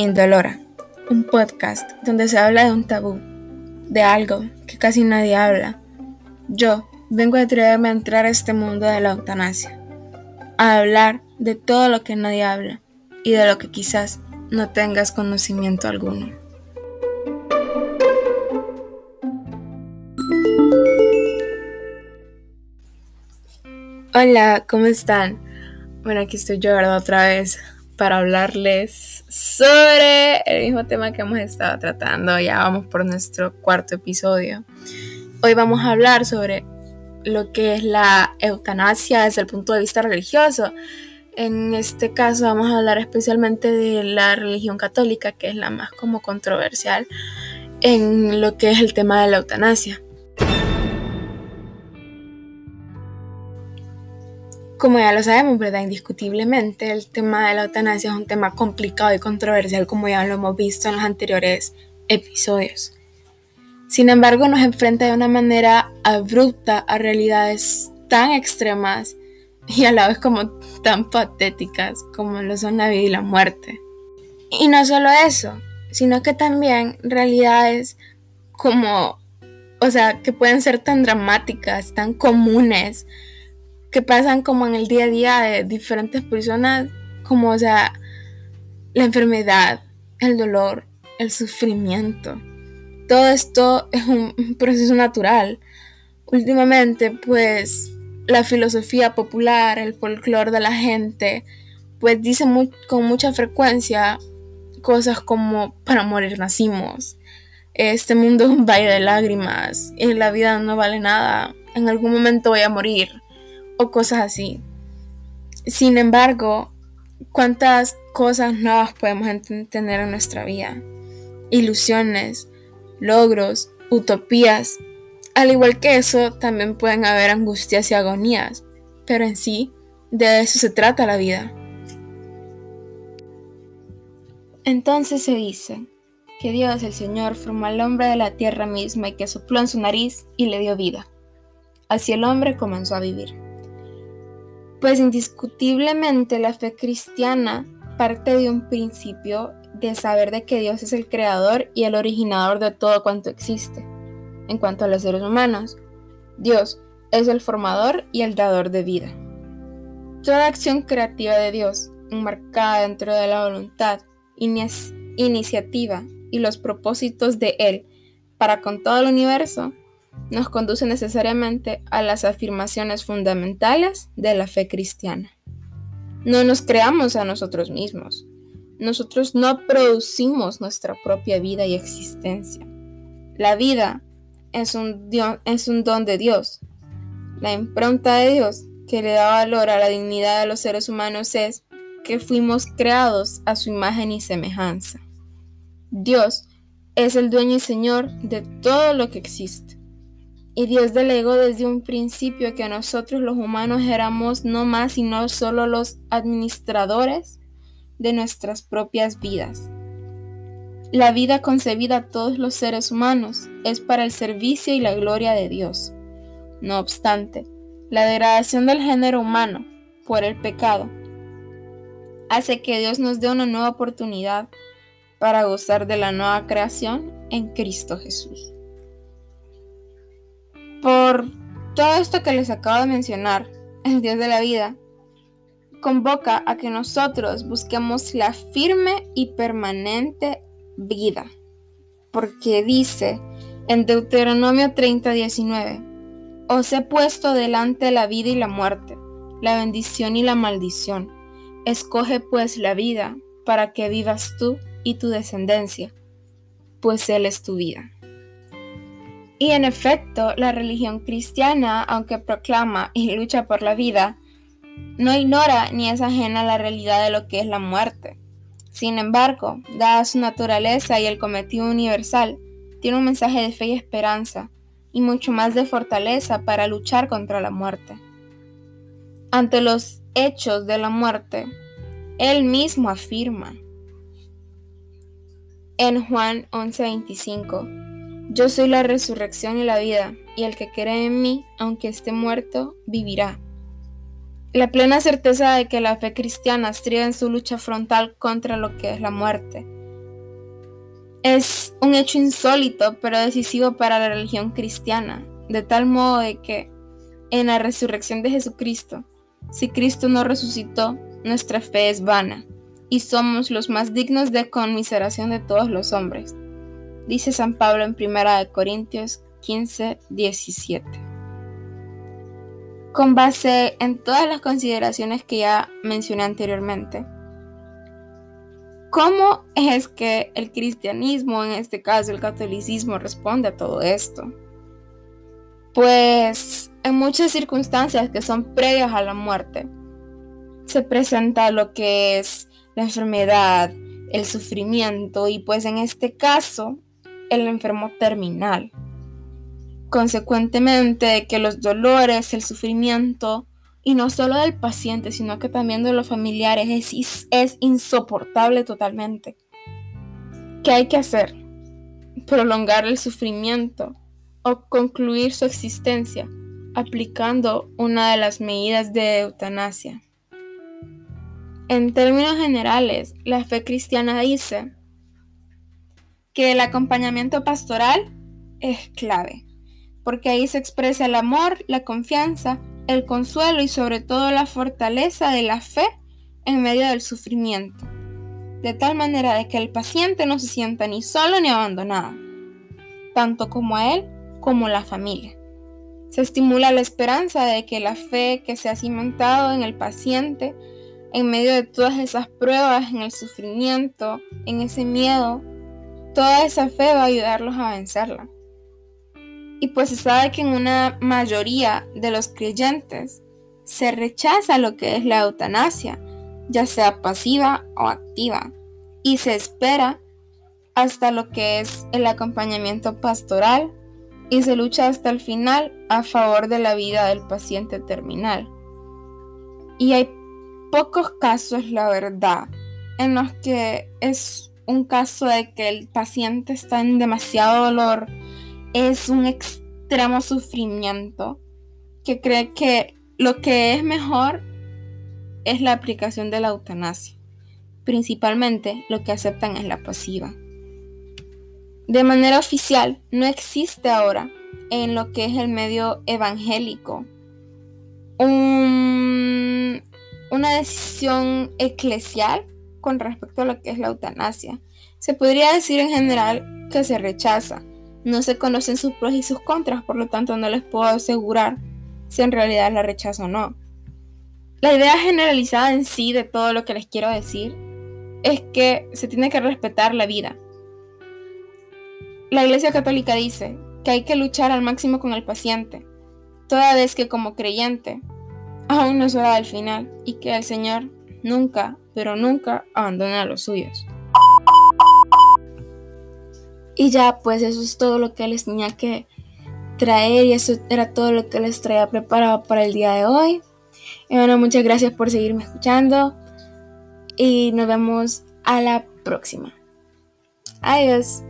Indolora, un podcast donde se habla de un tabú, de algo que casi nadie habla. Yo vengo a atreverme a entrar a este mundo de la eutanasia, a hablar de todo lo que nadie habla y de lo que quizás no tengas conocimiento alguno. Hola, ¿cómo están? Bueno, aquí estoy yo, ¿verdad? Otra vez para hablarles sobre el mismo tema que hemos estado tratando. Ya vamos por nuestro cuarto episodio. Hoy vamos a hablar sobre lo que es la eutanasia desde el punto de vista religioso. En este caso vamos a hablar especialmente de la religión católica, que es la más como controversial en lo que es el tema de la eutanasia. Como ya lo sabemos, ¿verdad? Indiscutiblemente el tema de la eutanasia es un tema complicado y controversial como ya lo hemos visto en los anteriores episodios. Sin embargo, nos enfrenta de una manera abrupta a realidades tan extremas y a la vez como tan patéticas como lo son la vida y la muerte. Y no solo eso, sino que también realidades como, o sea, que pueden ser tan dramáticas, tan comunes, que pasan como en el día a día de diferentes personas, como o sea, la enfermedad, el dolor, el sufrimiento. Todo esto es un proceso natural. Últimamente, pues, la filosofía popular, el folclore de la gente, pues dice con mucha frecuencia cosas como para morir nacimos. Este mundo es un valle de lágrimas y la vida no vale nada. En algún momento voy a morir o cosas así. Sin embargo, ¿cuántas cosas nuevas podemos tener en nuestra vida? Ilusiones, logros, utopías. Al igual que eso, también pueden haber angustias y agonías, pero en sí, de eso se trata la vida. Entonces se dice que Dios el Señor formó al hombre de la tierra misma y que sopló en su nariz y le dio vida. Así el hombre comenzó a vivir. Pues indiscutiblemente la fe cristiana parte de un principio de saber de que Dios es el creador y el originador de todo cuanto existe. En cuanto a los seres humanos, Dios es el formador y el dador de vida. Toda acción creativa de Dios, enmarcada dentro de la voluntad, iniciativa y los propósitos de Él para con todo el universo, nos conduce necesariamente a las afirmaciones fundamentales de la fe cristiana. No nos creamos a nosotros mismos. Nosotros no producimos nuestra propia vida y existencia. La vida es un, es un don de Dios. La impronta de Dios que le da valor a la dignidad de los seres humanos es que fuimos creados a su imagen y semejanza. Dios es el dueño y señor de todo lo que existe. Y Dios delegó desde un principio que nosotros los humanos éramos no más y no solo los administradores de nuestras propias vidas. La vida concebida a todos los seres humanos es para el servicio y la gloria de Dios. No obstante, la degradación del género humano por el pecado hace que Dios nos dé una nueva oportunidad para gozar de la nueva creación en Cristo Jesús. Por todo esto que les acabo de mencionar, el Dios de la vida convoca a que nosotros busquemos la firme y permanente vida. Porque dice en Deuteronomio 30, 19, os he puesto delante la vida y la muerte, la bendición y la maldición. Escoge pues la vida para que vivas tú y tu descendencia, pues Él es tu vida. Y en efecto, la religión cristiana, aunque proclama y lucha por la vida, no ignora ni es ajena a la realidad de lo que es la muerte. Sin embargo, dada su naturaleza y el cometido universal, tiene un mensaje de fe y esperanza, y mucho más de fortaleza para luchar contra la muerte. Ante los hechos de la muerte, él mismo afirma en Juan 11:25, yo soy la resurrección y la vida, y el que cree en mí, aunque esté muerto, vivirá. La plena certeza de que la fe cristiana estriba en su lucha frontal contra lo que es la muerte, es un hecho insólito pero decisivo para la religión cristiana, de tal modo de que en la resurrección de Jesucristo, si Cristo no resucitó, nuestra fe es vana y somos los más dignos de conmiseración de todos los hombres. Dice San Pablo en 1 Corintios 15, 17. Con base en todas las consideraciones que ya mencioné anteriormente, ¿cómo es que el cristianismo, en este caso el catolicismo, responde a todo esto? Pues en muchas circunstancias que son previas a la muerte, se presenta lo que es la enfermedad, el sufrimiento y pues en este caso el enfermo terminal. Consecuentemente que los dolores, el sufrimiento y no solo del paciente sino que también de los familiares es, es insoportable totalmente. ¿Qué hay que hacer? Prolongar el sufrimiento o concluir su existencia aplicando una de las medidas de eutanasia. En términos generales, la fe cristiana dice que el acompañamiento pastoral es clave, porque ahí se expresa el amor, la confianza, el consuelo y sobre todo la fortaleza de la fe en medio del sufrimiento, de tal manera de que el paciente no se sienta ni solo ni abandonado, tanto como a él como la familia. Se estimula la esperanza de que la fe que se ha cimentado en el paciente en medio de todas esas pruebas, en el sufrimiento, en ese miedo, toda esa fe va a ayudarlos a vencerla. Y pues se sabe que en una mayoría de los creyentes se rechaza lo que es la eutanasia, ya sea pasiva o activa, y se espera hasta lo que es el acompañamiento pastoral y se lucha hasta el final a favor de la vida del paciente terminal. Y hay pocos casos, la verdad, en los que es un caso de que el paciente está en demasiado dolor, es un extremo sufrimiento, que cree que lo que es mejor es la aplicación de la eutanasia. Principalmente lo que aceptan es la pasiva. De manera oficial, no existe ahora en lo que es el medio evangélico un una decisión eclesial con respecto a lo que es la eutanasia. Se podría decir en general que se rechaza. No se conocen sus pros y sus contras, por lo tanto no les puedo asegurar si en realidad la rechazo o no. La idea generalizada en sí de todo lo que les quiero decir es que se tiene que respetar la vida. La Iglesia Católica dice que hay que luchar al máximo con el paciente, toda vez que como creyente aún no es hora del final y que el Señor nunca, pero nunca abandona a los suyos. Y ya, pues eso es todo lo que les tenía que traer y eso era todo lo que les traía preparado para el día de hoy. Y bueno, muchas gracias por seguirme escuchando y nos vemos a la próxima. Adiós.